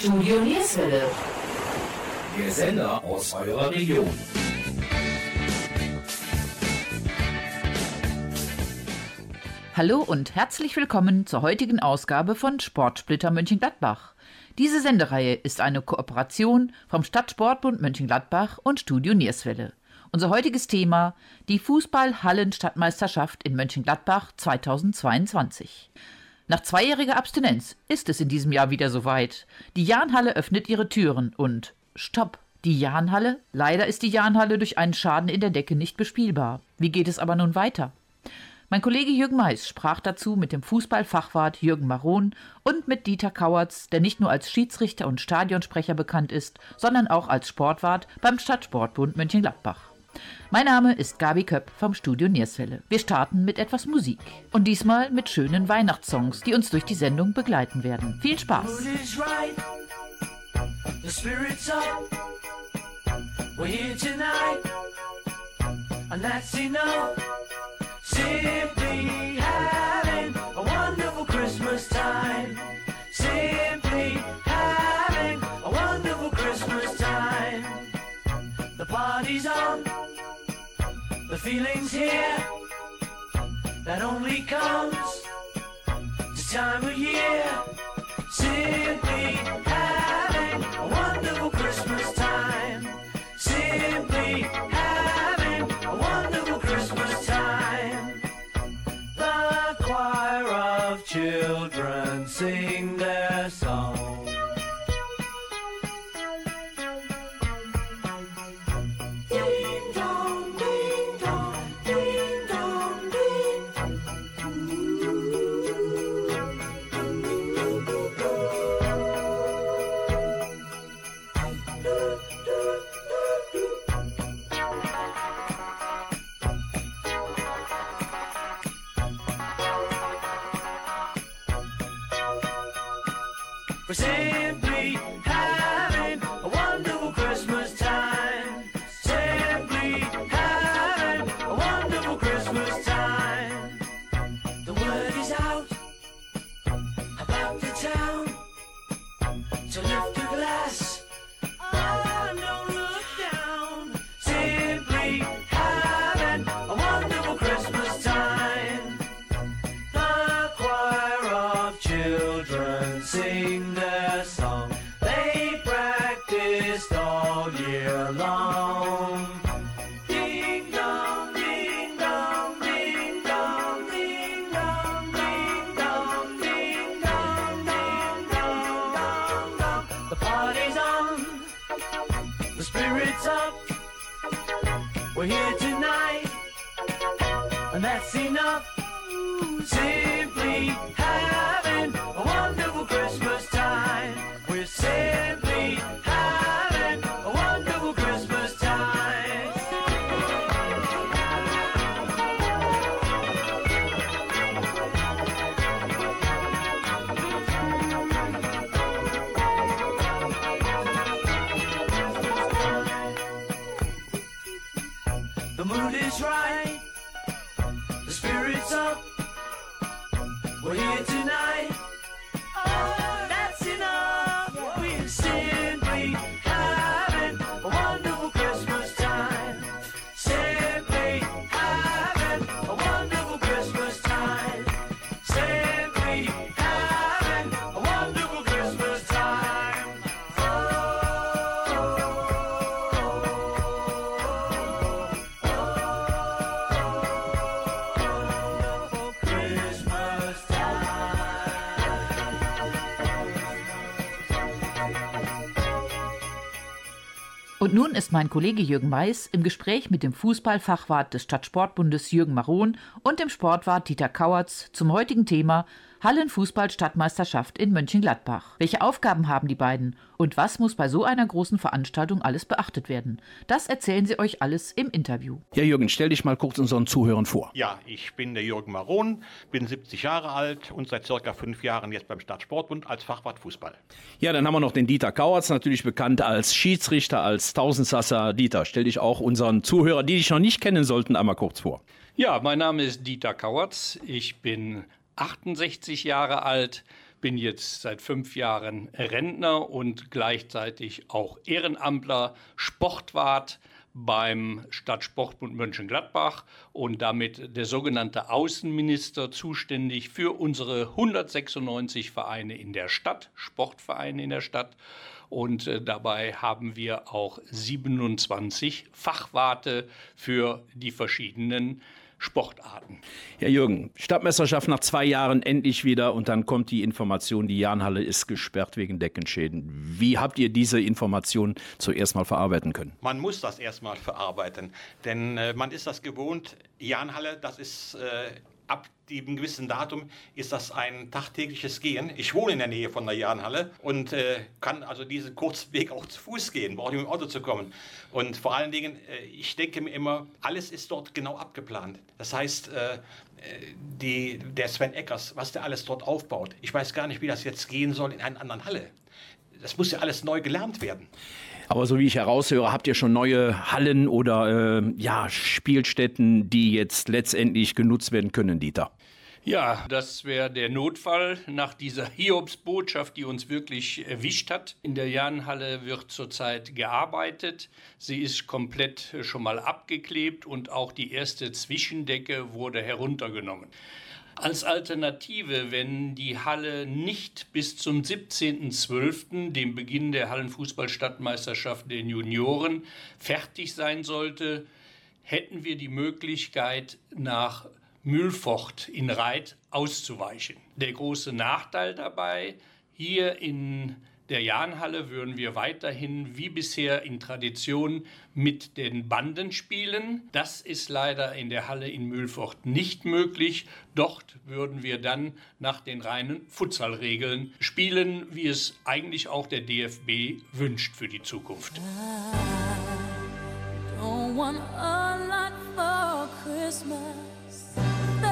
Studio Nierswelle. Der Sender aus eurer Region. Hallo und herzlich willkommen zur heutigen Ausgabe von Sportsplitter Mönchengladbach. Diese Sendereihe ist eine Kooperation vom Stadtsportbund Mönchengladbach und Studio Nierswelle. Unser heutiges Thema die Fußball-Hallen-Stadtmeisterschaft in Mönchengladbach 2022. Nach zweijähriger Abstinenz ist es in diesem Jahr wieder soweit. Die Jahnhalle öffnet ihre Türen und Stopp! Die Jahnhalle? Leider ist die Jahnhalle durch einen Schaden in der Decke nicht bespielbar. Wie geht es aber nun weiter? Mein Kollege Jürgen Mais sprach dazu mit dem Fußballfachwart Jürgen Maron und mit Dieter Kauertz, der nicht nur als Schiedsrichter und Stadionsprecher bekannt ist, sondern auch als Sportwart beim Stadtsportbund Mönchengladbach. Mein Name ist Gabi Köpp vom Studio Nierswelle. Wir starten mit etwas Musik. Und diesmal mit schönen Weihnachtssongs, die uns durch die Sendung begleiten werden. Viel Spaß! Simply feeling's here that only comes this time of year. Simply nun ist mein Kollege Jürgen Mais im Gespräch mit dem Fußballfachwart des Stadtsportbundes Jürgen Maron und dem Sportwart Dieter Kauertz zum heutigen Thema Hallenfußball-Stadtmeisterschaft in Mönchengladbach. Welche Aufgaben haben die beiden und was muss bei so einer großen Veranstaltung alles beachtet werden? Das erzählen sie euch alles im Interview. Ja, Jürgen, stell dich mal kurz unseren Zuhörern vor. Ja, ich bin der Jürgen Maron, bin 70 Jahre alt und seit circa fünf Jahren jetzt beim Stadtsportbund als Fachwart Fußball. Ja, dann haben wir noch den Dieter Kauertz, natürlich bekannt als Schiedsrichter, als Tausendsasser. Dieter, stell dich auch unseren Zuhörern, die dich noch nicht kennen sollten, einmal kurz vor. Ja, mein Name ist Dieter Kauertz. Ich bin 68 Jahre alt, bin jetzt seit fünf Jahren Rentner und gleichzeitig auch Ehrenamtler, Sportwart beim Stadtsportbund Mönchengladbach und damit der sogenannte Außenminister zuständig für unsere 196 Vereine in der Stadt, Sportvereine in der Stadt. Und äh, dabei haben wir auch 27 Fachwarte für die verschiedenen Sportarten. Herr Jürgen, Stadtmeisterschaft nach zwei Jahren endlich wieder und dann kommt die Information, die Jahnhalle ist gesperrt wegen Deckenschäden. Wie habt ihr diese Information zuerst mal verarbeiten können? Man muss das erstmal verarbeiten, denn äh, man ist das gewohnt. Jahnhalle, das ist äh, ab dem gewissen Datum ist das ein tagtägliches Gehen. Ich wohne in der Nähe von der Jahnhalle und äh, kann also diesen kurzen Weg auch zu Fuß gehen, brauche nicht mit dem Auto zu kommen. Und vor allen Dingen, äh, ich denke mir immer, alles ist dort genau abgeplant. Das heißt, äh, die, der Sven Eckers, was der alles dort aufbaut, ich weiß gar nicht, wie das jetzt gehen soll in einer anderen Halle. Das muss ja alles neu gelernt werden. Aber so wie ich heraushöre, habt ihr schon neue Hallen oder äh, ja, Spielstätten, die jetzt letztendlich genutzt werden können, Dieter? Ja, das wäre der Notfall nach dieser Hiobsbotschaft, die uns wirklich erwischt hat. In der Jahnhalle wird zurzeit gearbeitet. Sie ist komplett schon mal abgeklebt und auch die erste Zwischendecke wurde heruntergenommen. Als Alternative, wenn die Halle nicht bis zum 17.12., dem Beginn der Hallenfußballstadtmeisterschaft der Junioren, fertig sein sollte, hätten wir die Möglichkeit, nach Mühlfort in Reit auszuweichen. Der große Nachteil dabei, hier in der Jahnhalle würden wir weiterhin wie bisher in Tradition mit den Banden spielen. Das ist leider in der Halle in Mühlfort nicht möglich. Dort würden wir dann nach den reinen Futsalregeln spielen, wie es eigentlich auch der DFB wünscht für die Zukunft. Don't want a lot for Christmas. The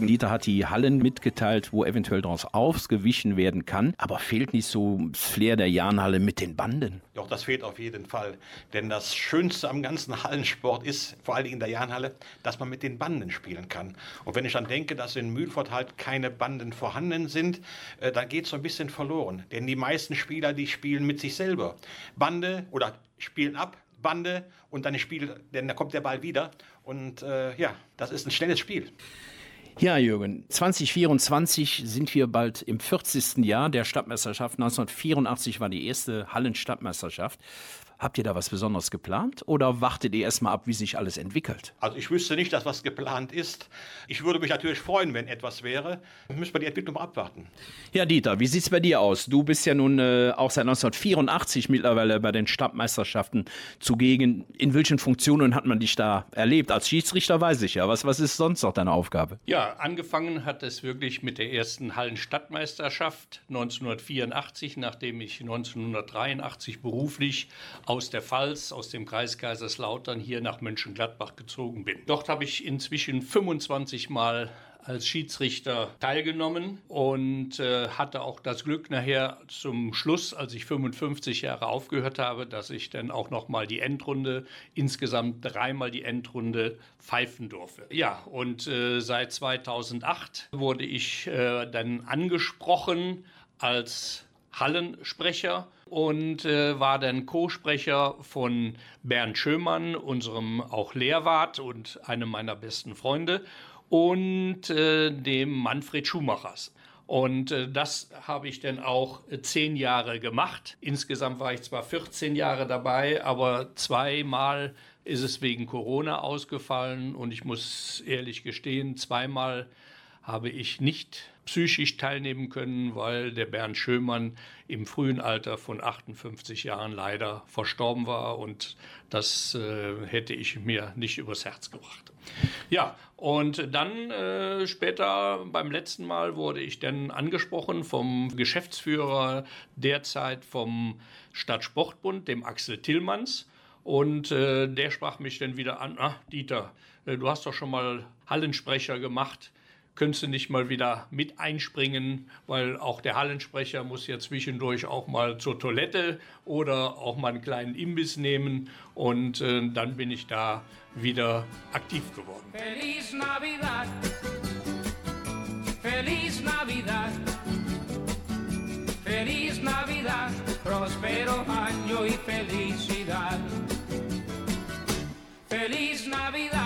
Jürgen Dieter hat die Hallen mitgeteilt, wo eventuell daraus ausgewichen werden kann. Aber fehlt nicht so das Flair der Jahnhalle mit den Banden? Doch, das fehlt auf jeden Fall. Denn das Schönste am ganzen Hallensport ist, vor allem in der Jahnhalle, dass man mit den Banden spielen kann. Und wenn ich dann denke, dass in Mühlfort halt keine Banden vorhanden sind, äh, dann geht es so ein bisschen verloren. Denn die meisten Spieler, die spielen mit sich selber. Bande oder spielen ab, Bande und dann Spiel, denn da kommt der Ball wieder. Und äh, ja, das ist ein schnelles Spiel. Ja, Jürgen, 2024 sind wir bald im 40. Jahr der Stadtmeisterschaft. 1984 war die erste Hallenstadtmeisterschaft. Habt ihr da was Besonderes geplant oder wartet ihr erstmal ab, wie sich alles entwickelt? Also ich wüsste nicht, dass was geplant ist. Ich würde mich natürlich freuen, wenn etwas wäre. Müssen wir die Entwicklung abwarten. Ja, Dieter, wie sieht's bei dir aus? Du bist ja nun äh, auch seit 1984 mittlerweile bei den Stadtmeisterschaften zugegen. In welchen Funktionen hat man dich da erlebt? Als Schiedsrichter weiß ich ja. Was, was ist sonst noch deine Aufgabe? Ja, angefangen hat es wirklich mit der ersten Hallenstadtmeisterschaft 1984, nachdem ich 1983 beruflich aus der Pfalz, aus dem Kreis Kaiserslautern hier nach Mönchengladbach gezogen bin. Dort habe ich inzwischen 25 Mal als Schiedsrichter teilgenommen und äh, hatte auch das Glück nachher zum Schluss, als ich 55 Jahre aufgehört habe, dass ich dann auch noch mal die Endrunde, insgesamt dreimal die Endrunde pfeifen durfte. Ja, und äh, seit 2008 wurde ich äh, dann angesprochen als Hallensprecher und äh, war dann Co-Sprecher von Bernd Schömann, unserem auch Lehrwart und einem meiner besten Freunde, und äh, dem Manfred Schumachers. Und äh, das habe ich dann auch äh, zehn Jahre gemacht. Insgesamt war ich zwar 14 Jahre dabei, aber zweimal ist es wegen Corona ausgefallen. Und ich muss ehrlich gestehen, zweimal habe ich nicht psychisch teilnehmen können, weil der Bernd Schömann im frühen Alter von 58 Jahren leider verstorben war und das äh, hätte ich mir nicht übers Herz gebracht. Ja, und dann äh, später beim letzten Mal wurde ich dann angesprochen vom Geschäftsführer derzeit vom Stadtsportbund, dem Axel Tillmanns. Und äh, der sprach mich dann wieder an, ah, Dieter, äh, du hast doch schon mal Hallensprecher gemacht könntest du nicht mal wieder mit einspringen, weil auch der Hallensprecher muss ja zwischendurch auch mal zur Toilette oder auch mal einen kleinen Imbiss nehmen und äh, dann bin ich da wieder aktiv geworden. Feliz Navidad. Feliz Navidad. Feliz Navidad. Próspero año y felicidad. Feliz Navidad.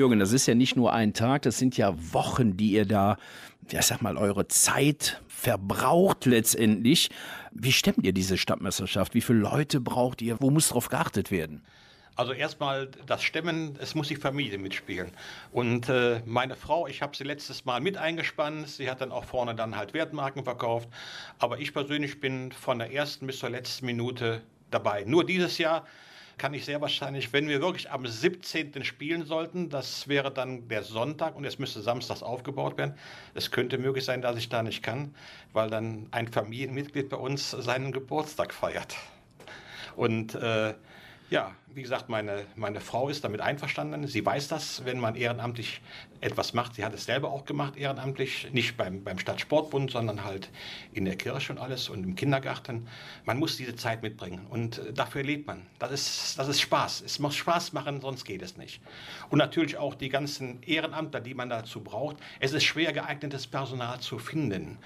Jürgen, das ist ja nicht nur ein Tag, das sind ja Wochen, die ihr da, ja, sag mal, eure Zeit verbraucht letztendlich. Wie stemmt ihr diese Stadtmeisterschaft? Wie viele Leute braucht ihr? Wo muss drauf geachtet werden? Also erstmal das Stemmen, es muss die Familie mitspielen. Und äh, meine Frau, ich habe sie letztes Mal mit eingespannt. Sie hat dann auch vorne dann halt Wertmarken verkauft. Aber ich persönlich bin von der ersten bis zur letzten Minute dabei. Nur dieses Jahr kann ich sehr wahrscheinlich, wenn wir wirklich am 17. spielen sollten, das wäre dann der Sonntag und es müsste samstags aufgebaut werden. Es könnte möglich sein, dass ich da nicht kann, weil dann ein Familienmitglied bei uns seinen Geburtstag feiert. Und äh, ja, wie gesagt, meine, meine Frau ist damit einverstanden. Sie weiß das, wenn man ehrenamtlich etwas macht. Sie hat es selber auch gemacht, ehrenamtlich. Nicht beim, beim Stadtsportbund, sondern halt in der Kirche und alles und im Kindergarten. Man muss diese Zeit mitbringen und äh, dafür lebt man. Das ist, das ist Spaß. Es muss Spaß machen, sonst geht es nicht. Und natürlich auch die ganzen Ehrenamtler, die man dazu braucht. Es ist schwer geeignetes Personal zu finden.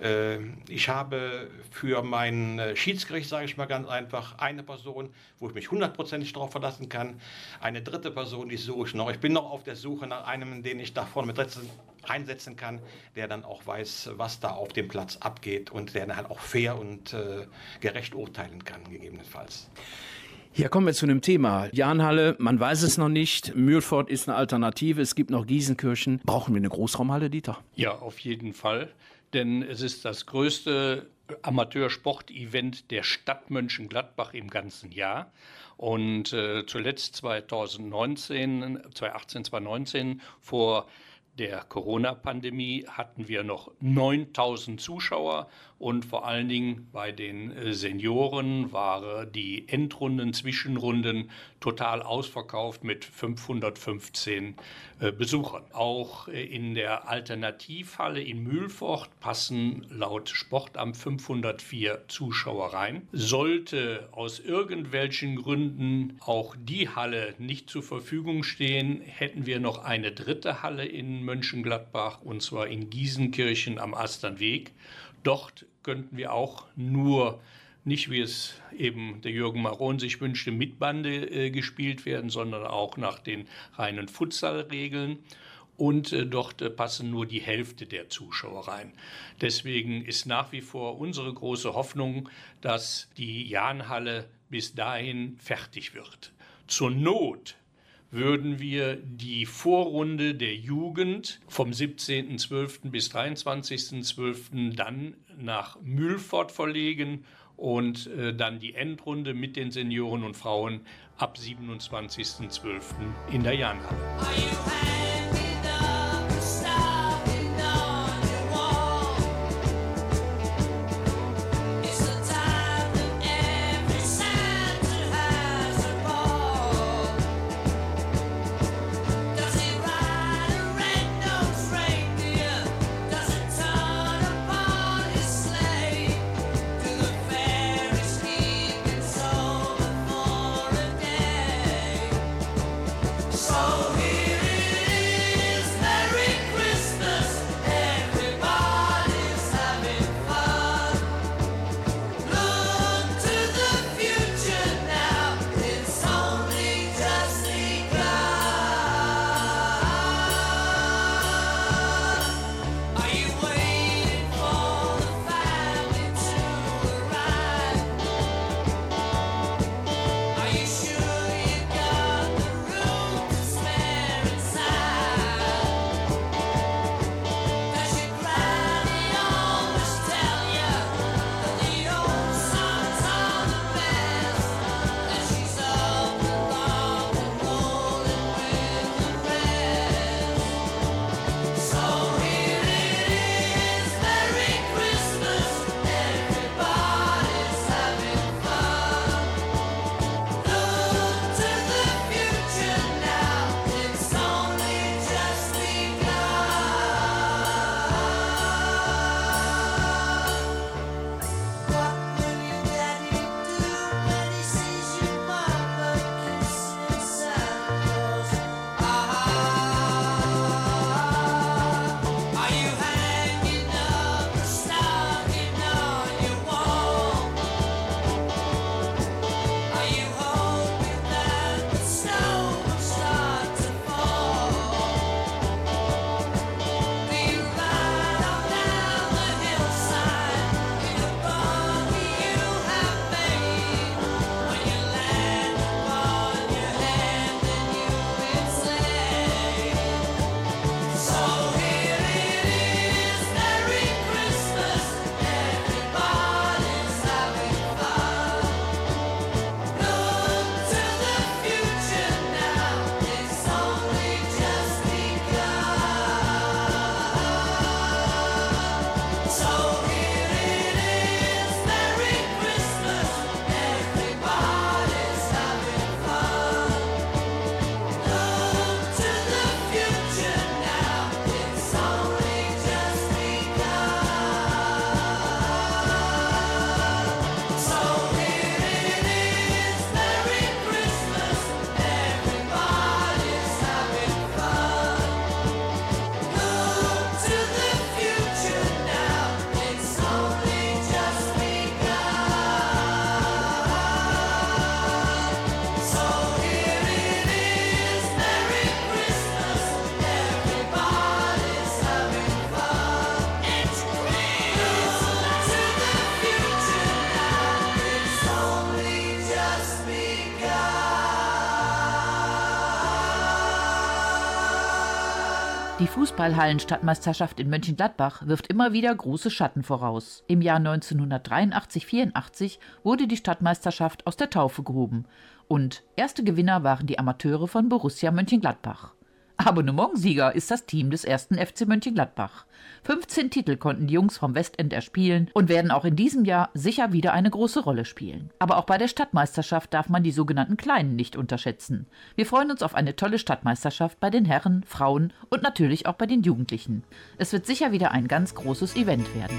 Äh, Ich habe für mein äh, Schiedsgericht, sage ich mal ganz einfach, eine Person, wo ich mich hundertprozentig darauf verlassen kann. Eine dritte Person, die suche ich noch. Ich bin noch auf der Suche nach einem, den ich da vorne mit einsetzen kann, der dann auch weiß, was da auf dem Platz abgeht und der dann halt auch fair und äh, gerecht urteilen kann, gegebenenfalls. Hier kommen wir zu einem Thema. Jahnhalle, man weiß es noch nicht. Mühlfort ist eine Alternative. Es gibt noch Giesenkirchen. Brauchen wir eine Großraumhalle, Dieter? Ja, auf jeden Fall, denn es ist das größte Amateursport-Event der Stadt Mönchengladbach im ganzen Jahr. Und äh, zuletzt 2019, 2018, 2019 vor der Corona-Pandemie hatten wir noch 9000 Zuschauer und vor allen Dingen bei den äh, Senioren waren die Endrunden, Zwischenrunden total ausverkauft mit 515 äh, Besuchern. Auch äh, in der Alternativhalle in Mühlfort passen laut Sportamt 504 Zuschauer rein. Sollte aus irgendwelchen Gründen auch die Halle nicht zur Verfügung stehen, hätten wir noch eine dritte Halle in Mönchengladbach und zwar in Giesenkirchen am Asternweg. Dort könnten wir auch nur nicht, wie es eben der Jürgen Maron sich wünschte, mit Bande äh, gespielt werden, sondern auch nach den reinen Futsal-Regeln. Und äh, dort äh, passen nur die Hälfte der Zuschauer rein. Deswegen ist nach wie vor unsere große Hoffnung, dass die Jahnhalle bis dahin fertig wird. Zur Not würden wir die Vorrunde der Jugend vom 17.12. bis 23.12. dann nach Mühlfort verlegen und äh, dann die Endrunde mit den Senioren und Frauen ab 27.12. in der Jahnhalle. Fußballhallen-Stadtmeisterschaft in Mönchengladbach wirft immer wieder große Schatten voraus. Im Jahr 1983-84 wurde die Stadtmeisterschaft aus der Taufe gehoben und erste Gewinner waren die Amateure von Borussia Mönchengladbach. Abonnementsieger ist das Team des ersten FC Mönchengladbach. 15 Titel konnten die Jungs vom Westend erspielen und werden auch in diesem Jahr sicher wieder eine große Rolle spielen. Aber auch bei der Stadtmeisterschaft darf man die sogenannten Kleinen nicht unterschätzen. Wir freuen uns auf eine tolle Stadtmeisterschaft bei den Herren, Frauen und natürlich auch bei den Jugendlichen. Es wird sicher wieder ein ganz großes Event werden.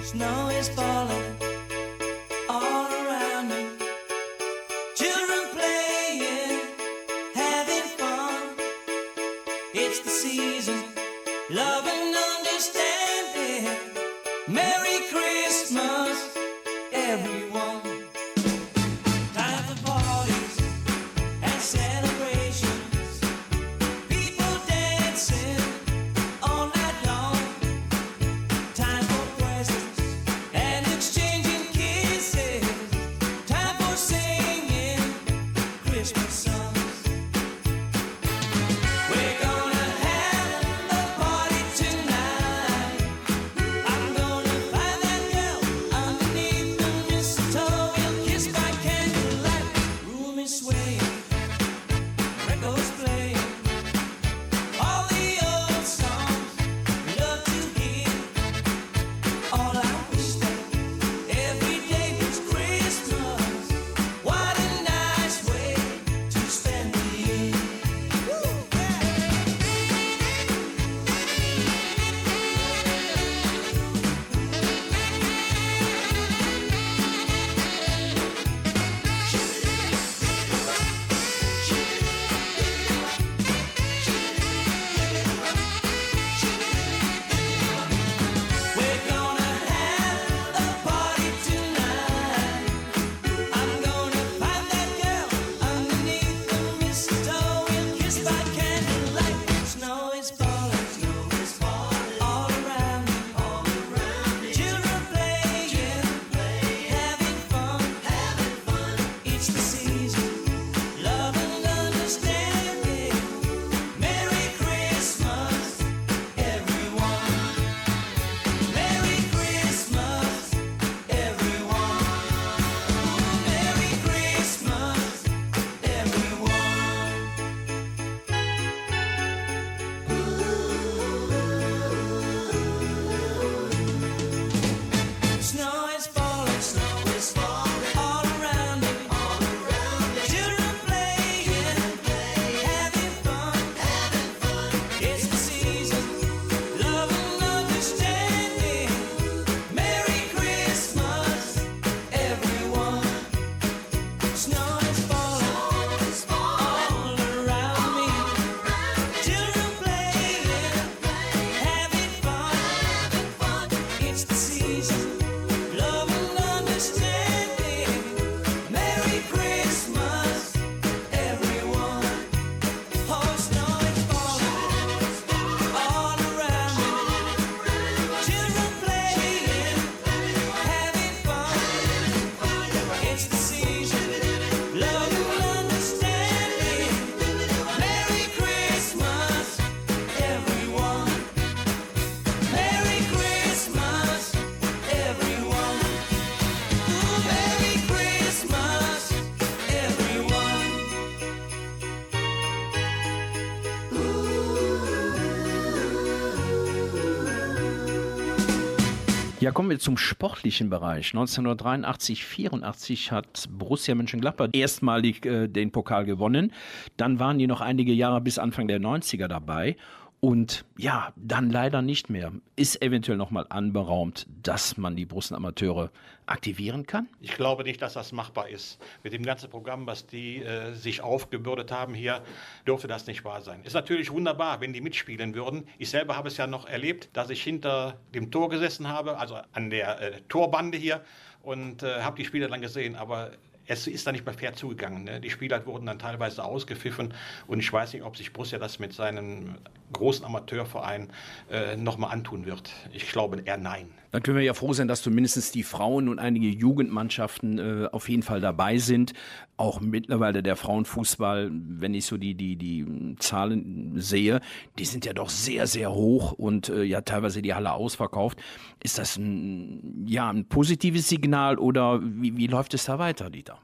Ja, kommen wir zum sportlichen Bereich. 1983, 84 hat Borussia Mönchengladbach erstmalig äh, den Pokal gewonnen. Dann waren die noch einige Jahre bis Anfang der 90er dabei. Und ja, dann leider nicht mehr. Ist eventuell nochmal anberaumt, dass man die Brustamateure aktivieren kann? Ich glaube nicht, dass das machbar ist. Mit dem ganzen Programm, was die äh, sich aufgebürdet haben hier, dürfte das nicht wahr sein. Ist natürlich wunderbar, wenn die mitspielen würden. Ich selber habe es ja noch erlebt, dass ich hinter dem Tor gesessen habe, also an der äh, Torbande hier und äh, habe die Spieler dann gesehen. Aber es ist da nicht mehr fair zugegangen. Ne? Die Spieler wurden dann teilweise ausgepfiffen und ich weiß nicht, ob sich Borussia das mit seinen großen Amateurverein äh, nochmal antun wird. Ich glaube eher nein. Dann können wir ja froh sein, dass zumindest die Frauen und einige Jugendmannschaften äh, auf jeden Fall dabei sind. Auch mittlerweile der Frauenfußball, wenn ich so die, die, die Zahlen sehe, die sind ja doch sehr, sehr hoch und äh, ja teilweise die Halle ausverkauft. Ist das ein, ja, ein positives Signal oder wie, wie läuft es da weiter, Dieter?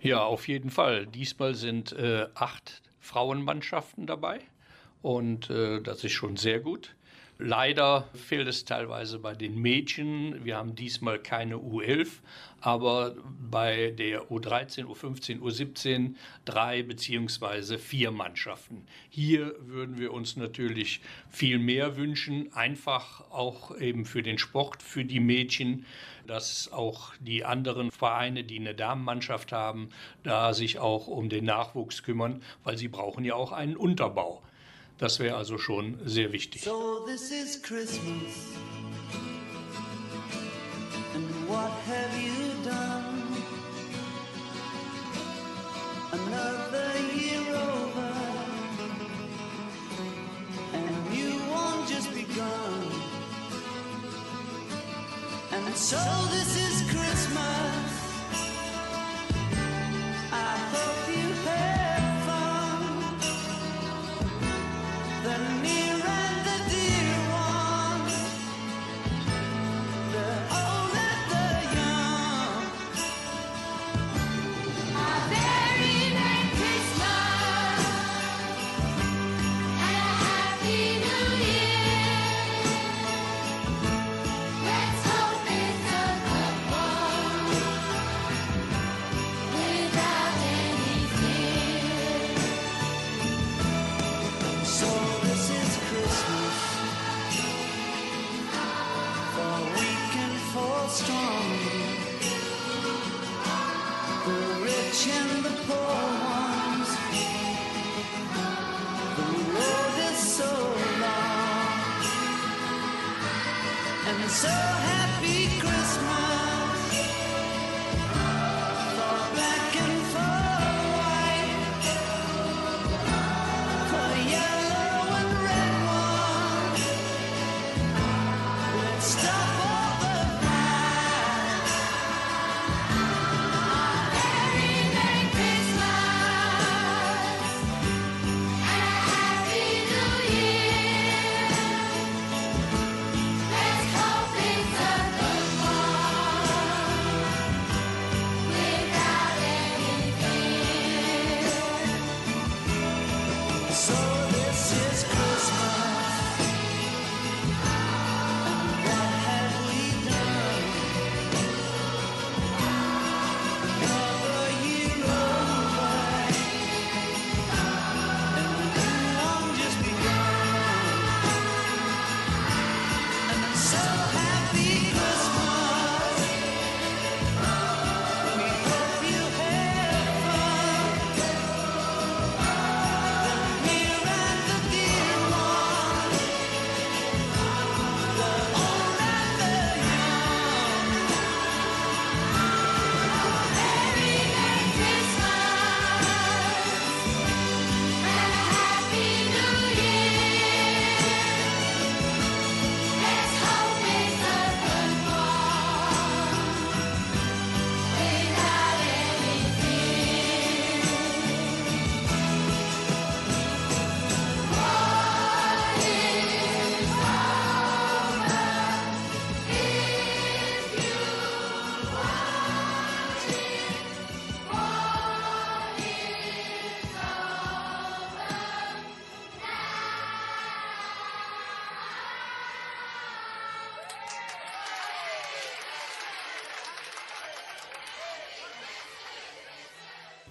Ja, auf jeden Fall. Diesmal sind äh, acht Frauenmannschaften dabei und äh, das ist schon sehr gut. Leider fehlt es teilweise bei den Mädchen. Wir haben diesmal keine U11, aber bei der U13, U15, U17 drei beziehungsweise vier Mannschaften. Hier würden wir uns natürlich viel mehr wünschen, einfach auch eben für den Sport, für die Mädchen, dass auch die anderen Vereine, die eine Damenmannschaft haben, da sich auch um den Nachwuchs kümmern, weil sie brauchen ja auch einen Unterbau. Das wäre also schon sehr wichtig. So this is Christmas. And what have you done? Another year over. And a new one just begun. And so this is Christmas. And so happy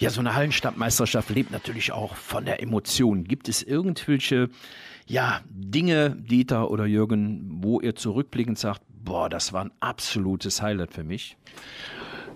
Ja, so eine Hallenstadtmeisterschaft lebt natürlich auch von der Emotion. Gibt es irgendwelche ja, Dinge, Dieter oder Jürgen, wo ihr zurückblickend sagt, boah, das war ein absolutes Highlight für mich?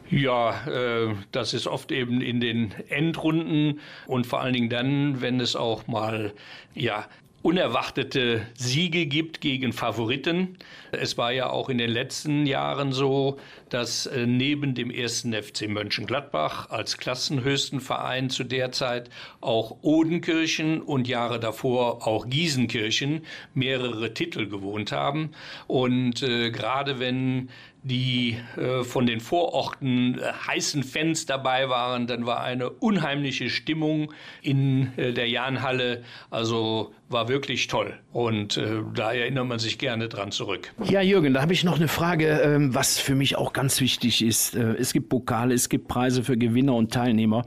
Ja, äh, das ist oft eben in den Endrunden und vor allen Dingen dann, wenn es auch mal ja unerwartete Siege gibt gegen Favoriten. Es war ja auch in den letzten Jahren so, dass äh, neben dem ersten FC Mönchengladbach als klassenhöchsten Verein zu der Zeit auch Odenkirchen und Jahre davor auch Gießenkirchen mehrere Titel gewohnt haben. Und äh, gerade wenn die äh, von den Vororten äh, heißen Fans dabei waren. Dann war eine unheimliche Stimmung in äh, der Jahnhalle. Also war wirklich toll. Und äh, da erinnert man sich gerne dran zurück. Ja, Jürgen, da habe ich noch eine Frage, ähm, was für mich auch ganz wichtig ist. Äh, Es gibt Pokale, es gibt Preise für Gewinner und Teilnehmer.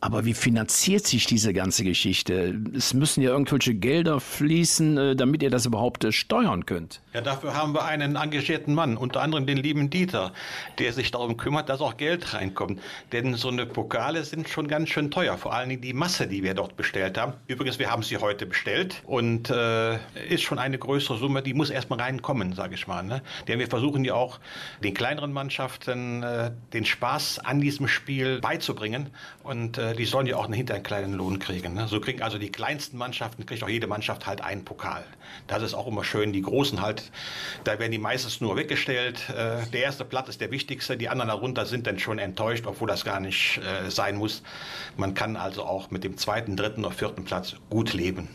Aber wie finanziert sich diese ganze Geschichte? Es müssen ja irgendwelche Gelder fließen, äh, damit ihr das überhaupt äh, steuern könnt. Ja, dafür haben wir einen engagierten Mann, unter anderem den lieben Dieter, der sich darum kümmert, dass auch Geld reinkommt. Denn so eine Pokale sind schon ganz schön teuer, vor allen Dingen die Masse, die wir dort bestellt haben. Übrigens, wir haben sie heute bestellt und äh, ist schon eine größere Summe, die muss erstmal reinkommen, sage ich mal. Ne? Denn wir versuchen ja auch den kleineren Mannschaften äh, den Spaß an diesem Spiel beizubringen und äh, die sollen ja auch hinter einen kleinen Lohn kriegen. Ne? So kriegen also die kleinsten Mannschaften, kriegt auch jede Mannschaft halt einen Pokal. Das ist auch immer schön. Die Großen halt, da werden die meistens nur weggestellt. Äh, der erste Platz ist der wichtigste. Die anderen darunter sind dann schon enttäuscht, obwohl das gar nicht äh, sein muss. Man kann also auch mit dem zweiten, dritten oder vierten Platz gut leben.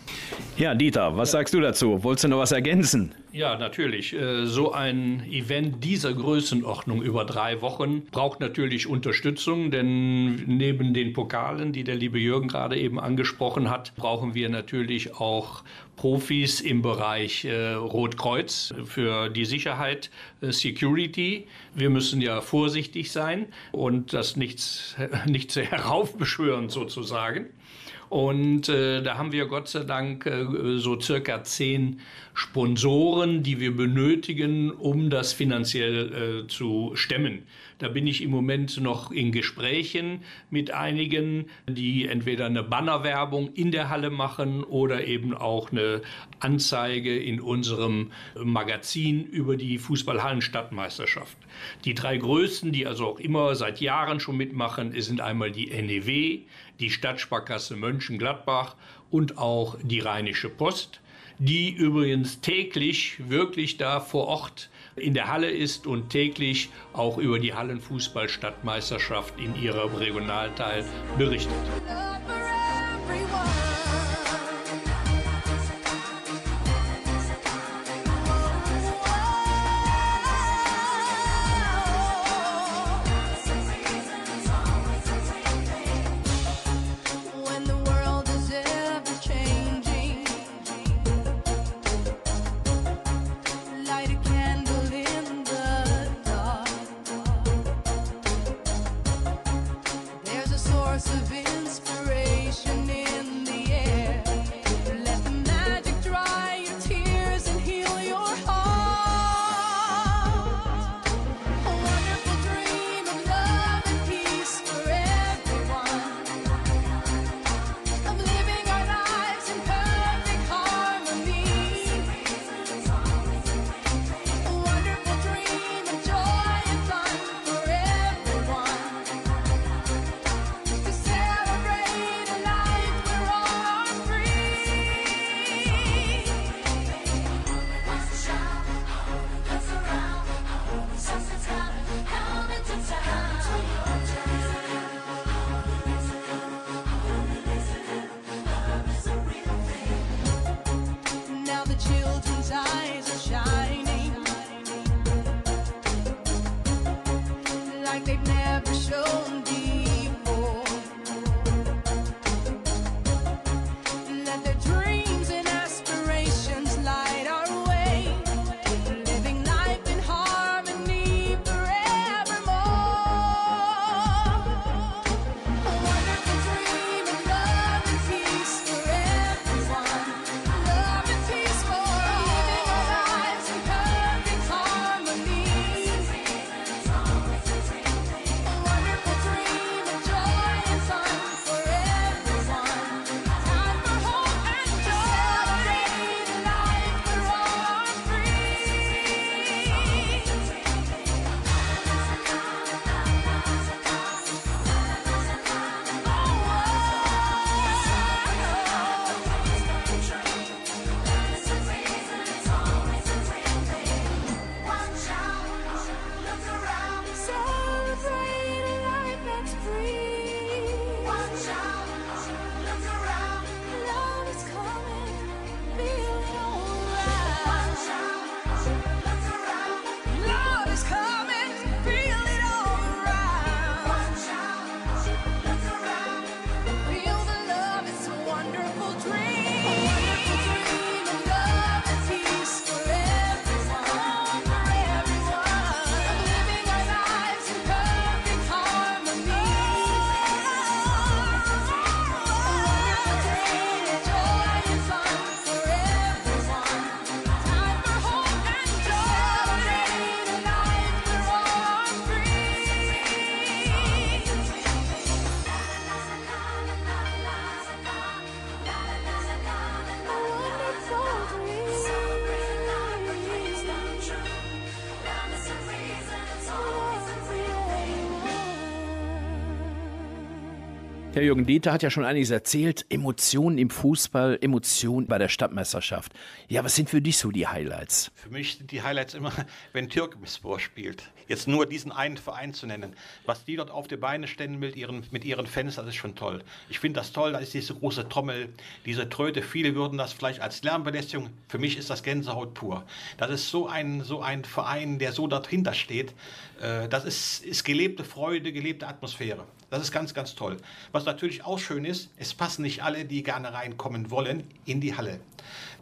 Ja, Dieter, was sagst du dazu? Wolltest du noch was ergänzen? Ja, natürlich. Äh, So ein Event dieser Größenordnung über drei Wochen braucht natürlich Unterstützung, denn neben den Pokalen, die der liebe Jürgen gerade eben angesprochen hat, brauchen wir natürlich auch Profis im Bereich äh, Rotkreuz für die Sicherheit, äh, Security. Wir müssen ja vorsichtig sein und das nichts, nicht zu heraufbeschwören sozusagen. Und äh, da haben wir Gott sei Dank äh, so circa zehn Sponsoren, die wir benötigen, um das finanziell äh, zu stemmen. Da bin ich im Moment noch in Gesprächen mit einigen, die entweder eine Bannerwerbung in der Halle machen oder eben auch eine Anzeige in unserem Magazin über die Fußballhallenstadtmeisterschaft. Die drei größten, die also auch immer seit Jahren schon mitmachen, sind einmal die NEW, die Stadtsparkasse Mönchengladbach und auch die Rheinische Post, die übrigens täglich wirklich da vor Ort in der Halle ist und täglich auch über die Hallenfußballstadtmeisterschaft in ihrem Regionalteil berichtet. Herr Jürgen Dieter hat ja schon einiges erzählt. Emotionen im Fußball, Emotionen bei der Stadtmeisterschaft. Ja, was sind für dich so die Highlights? Für mich sind die Highlights immer, wenn Türkmespor spielt. Jetzt nur diesen einen Verein zu nennen. Was die dort auf die Beine stellen mit ihren, mit ihren Fans, das ist schon toll. Ich finde das toll, da ist diese große Trommel, diese Tröte. Viele würden das vielleicht als Lärmbelästigung. Für mich ist das Gänsehaut pur. Das ist so ein, so ein Verein, der so dahinter steht. Äh, Das ist, ist gelebte Freude, gelebte Atmosphäre. Das ist ganz, ganz toll. Was natürlich auch schön ist, es passen nicht alle, die gerne reinkommen wollen, in die Halle.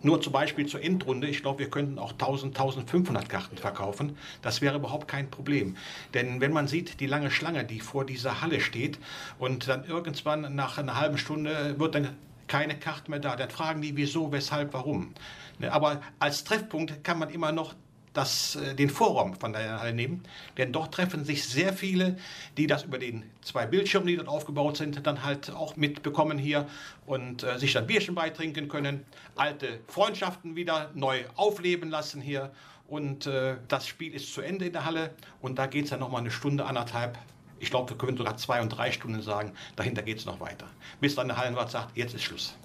Nur zum Beispiel zur Endrunde, ich glaube, wir könnten auch 1000, 1500 Karten verkaufen. Das wäre überhaupt kein Problem. Denn wenn man sieht, die lange Schlange, die vor dieser Halle steht und dann irgendwann nach einer halben Stunde wird dann keine Karte mehr da, dann fragen die, wieso, weshalb, warum. Ne, Aber als Treffpunkt kann man immer noch das, äh, den Vorraum von der Halle nehmen, denn dort treffen sich sehr viele, die das über den zwei Bildschirmen, die dort aufgebaut sind, dann halt auch mitbekommen hier und äh, sich dann Bierchen beitrinken können, alte Freundschaften wieder neu aufleben lassen hier und äh, das Spiel ist zu Ende in der Halle und da geht es dann nochmal eine Stunde, anderthalb. Ich glaube, wir können sogar zwei und drei Stunden sagen, dahinter geht es noch weiter. Bis dann der Hallenwart sagt, jetzt ist Schluss.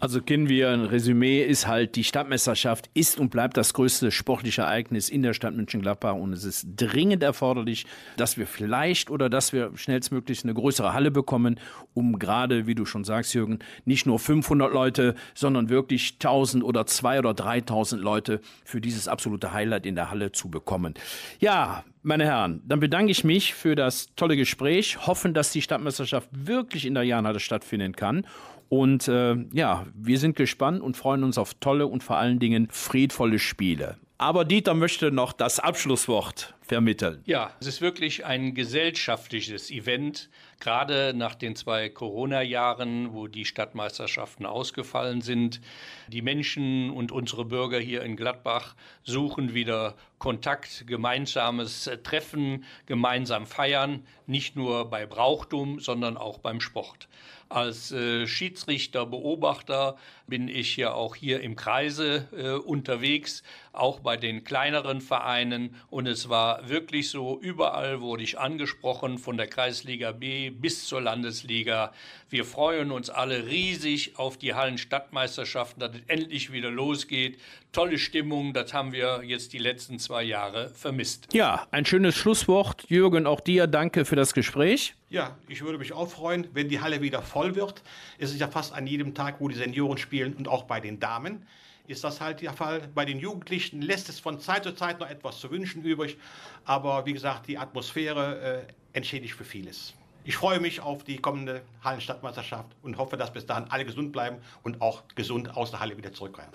Also kennen wir ein Resümee, ist halt, die Stadtmeisterschaft ist und bleibt das größte sportliche Ereignis in der Stadt München-Gladbach und es ist dringend erforderlich, dass wir vielleicht oder dass wir schnellstmöglich eine größere Halle bekommen, um gerade, wie du schon sagst, Jürgen, nicht nur 500 Leute, sondern wirklich 1000 oder 2 oder 3000 Leute für dieses absolute Highlight in der Halle zu bekommen. Ja, meine Herren, dann bedanke ich mich für das tolle Gespräch, hoffen, dass die Stadtmeisterschaft wirklich in der Jahnhalle stattfinden kann und äh, ja, wir sind gespannt und freuen uns auf tolle und vor allen Dingen friedvolle Spiele. Aber Dieter möchte noch das Abschlusswort vermitteln. Ja, es ist wirklich ein gesellschaftliches Event, gerade nach den zwei Corona-Jahren, wo die Stadtmeisterschaften ausgefallen sind. Die Menschen und unsere Bürger hier in Gladbach suchen wieder Kontakt, gemeinsames Treffen, gemeinsam feiern, nicht nur bei Brauchtum, sondern auch beim Sport. Als äh, Schiedsrichter, Beobachter bin ich ja auch hier im Kreise äh, unterwegs, auch bei den kleineren Vereinen. Und es war wirklich so, überall wurde ich angesprochen, von der Kreisliga B bis zur Landesliga. Wir freuen uns alle riesig auf die Hallenstadtmeisterschaften, dass es endlich wieder losgeht. Tolle Stimmung, das haben wir jetzt die letzten zwei Jahre vermisst. Ja, ein schönes Schlusswort. Jürgen, auch dir danke für das Gespräch. Ja, ich würde mich auch freuen, wenn die Halle wieder voll wird. Es ist ja fast an jedem Tag, wo die Senioren spielen und auch bei den Damen ist das halt der Fall. Bei den Jugendlichen lässt es von Zeit zu Zeit noch etwas zu wünschen übrig. Aber wie gesagt, die Atmosphäre äh, entschädigt für vieles. Ich freue mich auf die kommende Hallenstadtmeisterschaft und hoffe, dass bis dahin alle gesund bleiben und auch gesund aus der Halle wieder zurückkehren.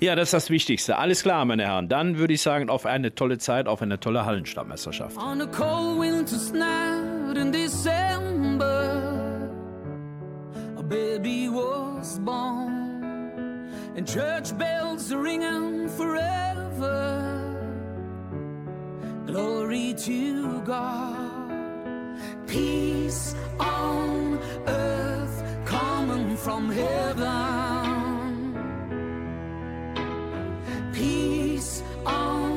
Ja, das ist das Wichtigste. Alles klar, meine Herren. Dann würde ich sagen, auf eine tolle Zeit, auf eine tolle Hallenstadtmeisterschaft. On a cold winter's night in December, a baby was born, and church bells are ringing forever. Glory to God, peace on earth coming from heaven. Peace on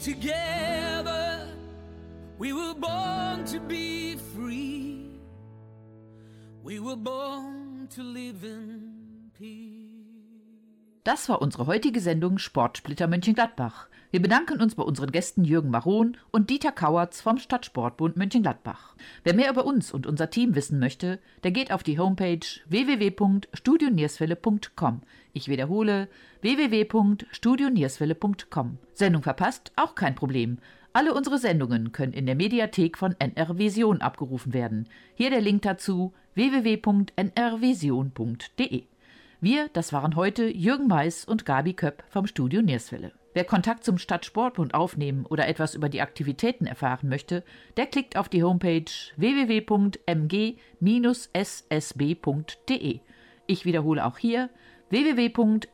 together. We were born to be free. We were born to live in peace. Das war unsere heutige Sendung Sportsplitter Mönchengladbach. Wir bedanken uns bei unseren Gästen Jürgen Maron und Dieter Kauertz vom Stadtsportbund Mönchengladbach. Wer mehr über uns und unser Team wissen möchte, der geht auf die Homepage www.studionierswelle.com. Ich wiederhole www.studionierswelle.com. Sendung verpasst? Auch kein Problem. Alle unsere Sendungen können in der Mediathek von NR Vision abgerufen werden. Hier der Link dazu www.nrvision.de. Wir, das waren heute Jürgen Weiß und Gabi Köpp vom Studio Nierswelle. Wer Kontakt zum Stadtsportbund aufnehmen oder etwas über die Aktivitäten erfahren möchte, der klickt auf die Homepage www.mg-ssb.de. Ich wiederhole auch hier www.mg-ssb.de.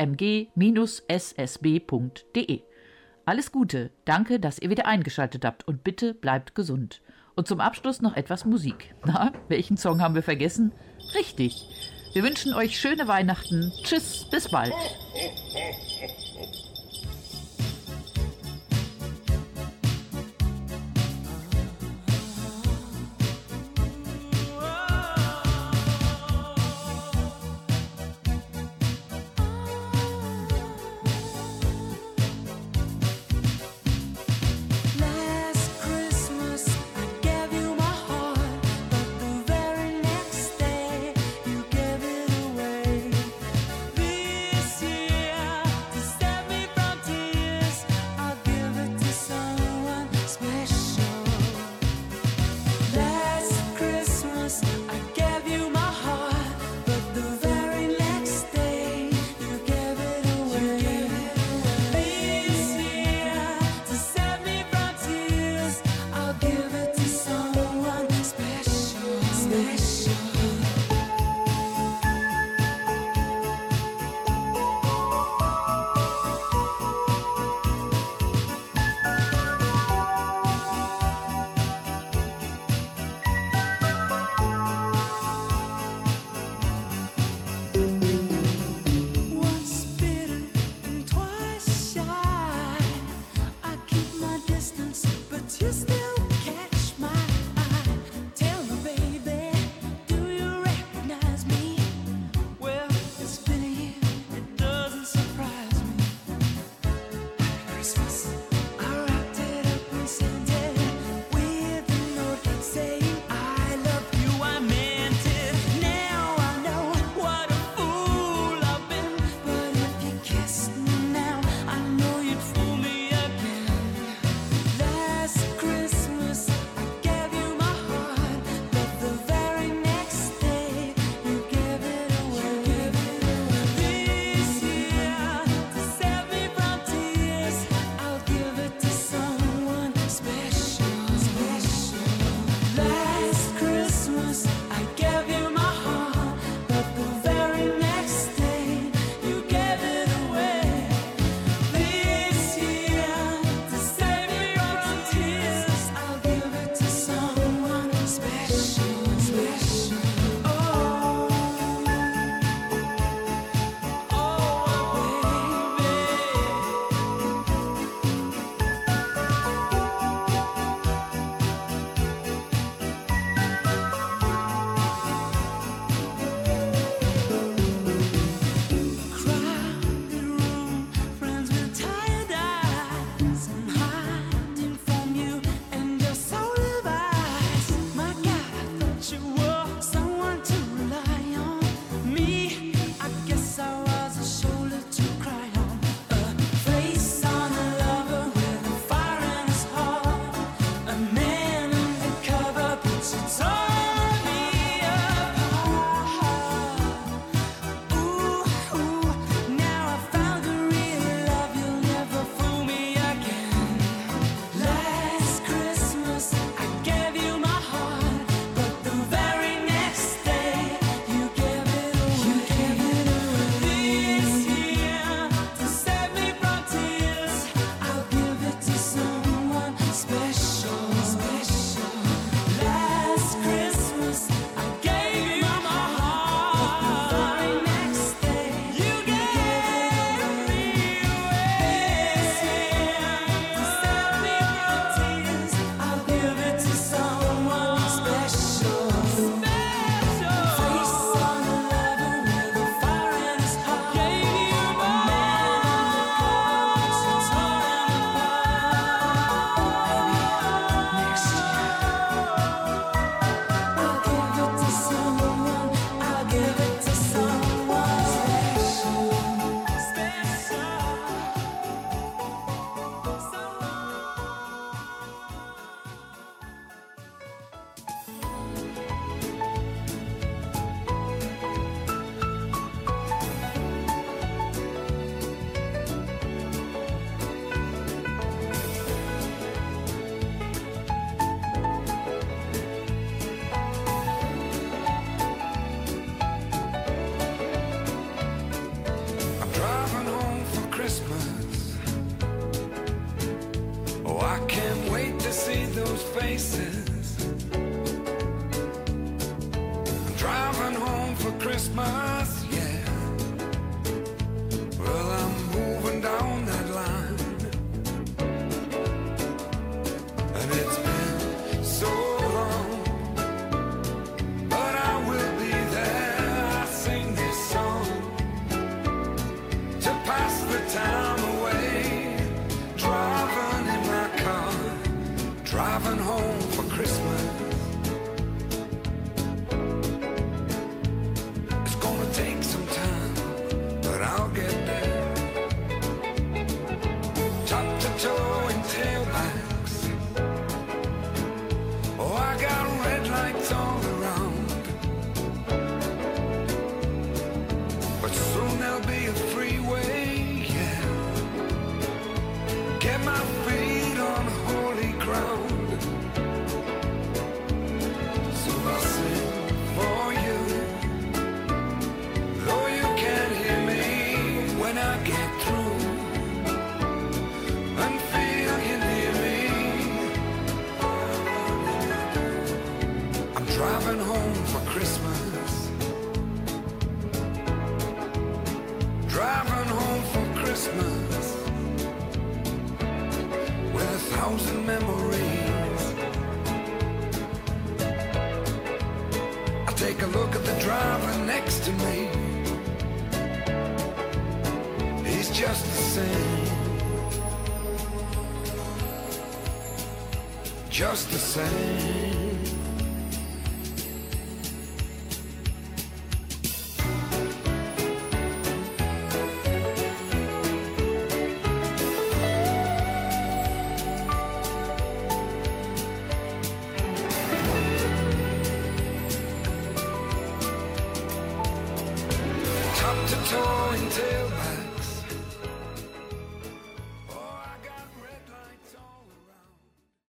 Alles Gute, danke, dass ihr wieder eingeschaltet habt und bitte bleibt gesund. Und zum Abschluss noch etwas Musik. Na, welchen Song haben wir vergessen? Richtig. Wir wünschen euch schöne Weihnachten. Tschüss, bis bald.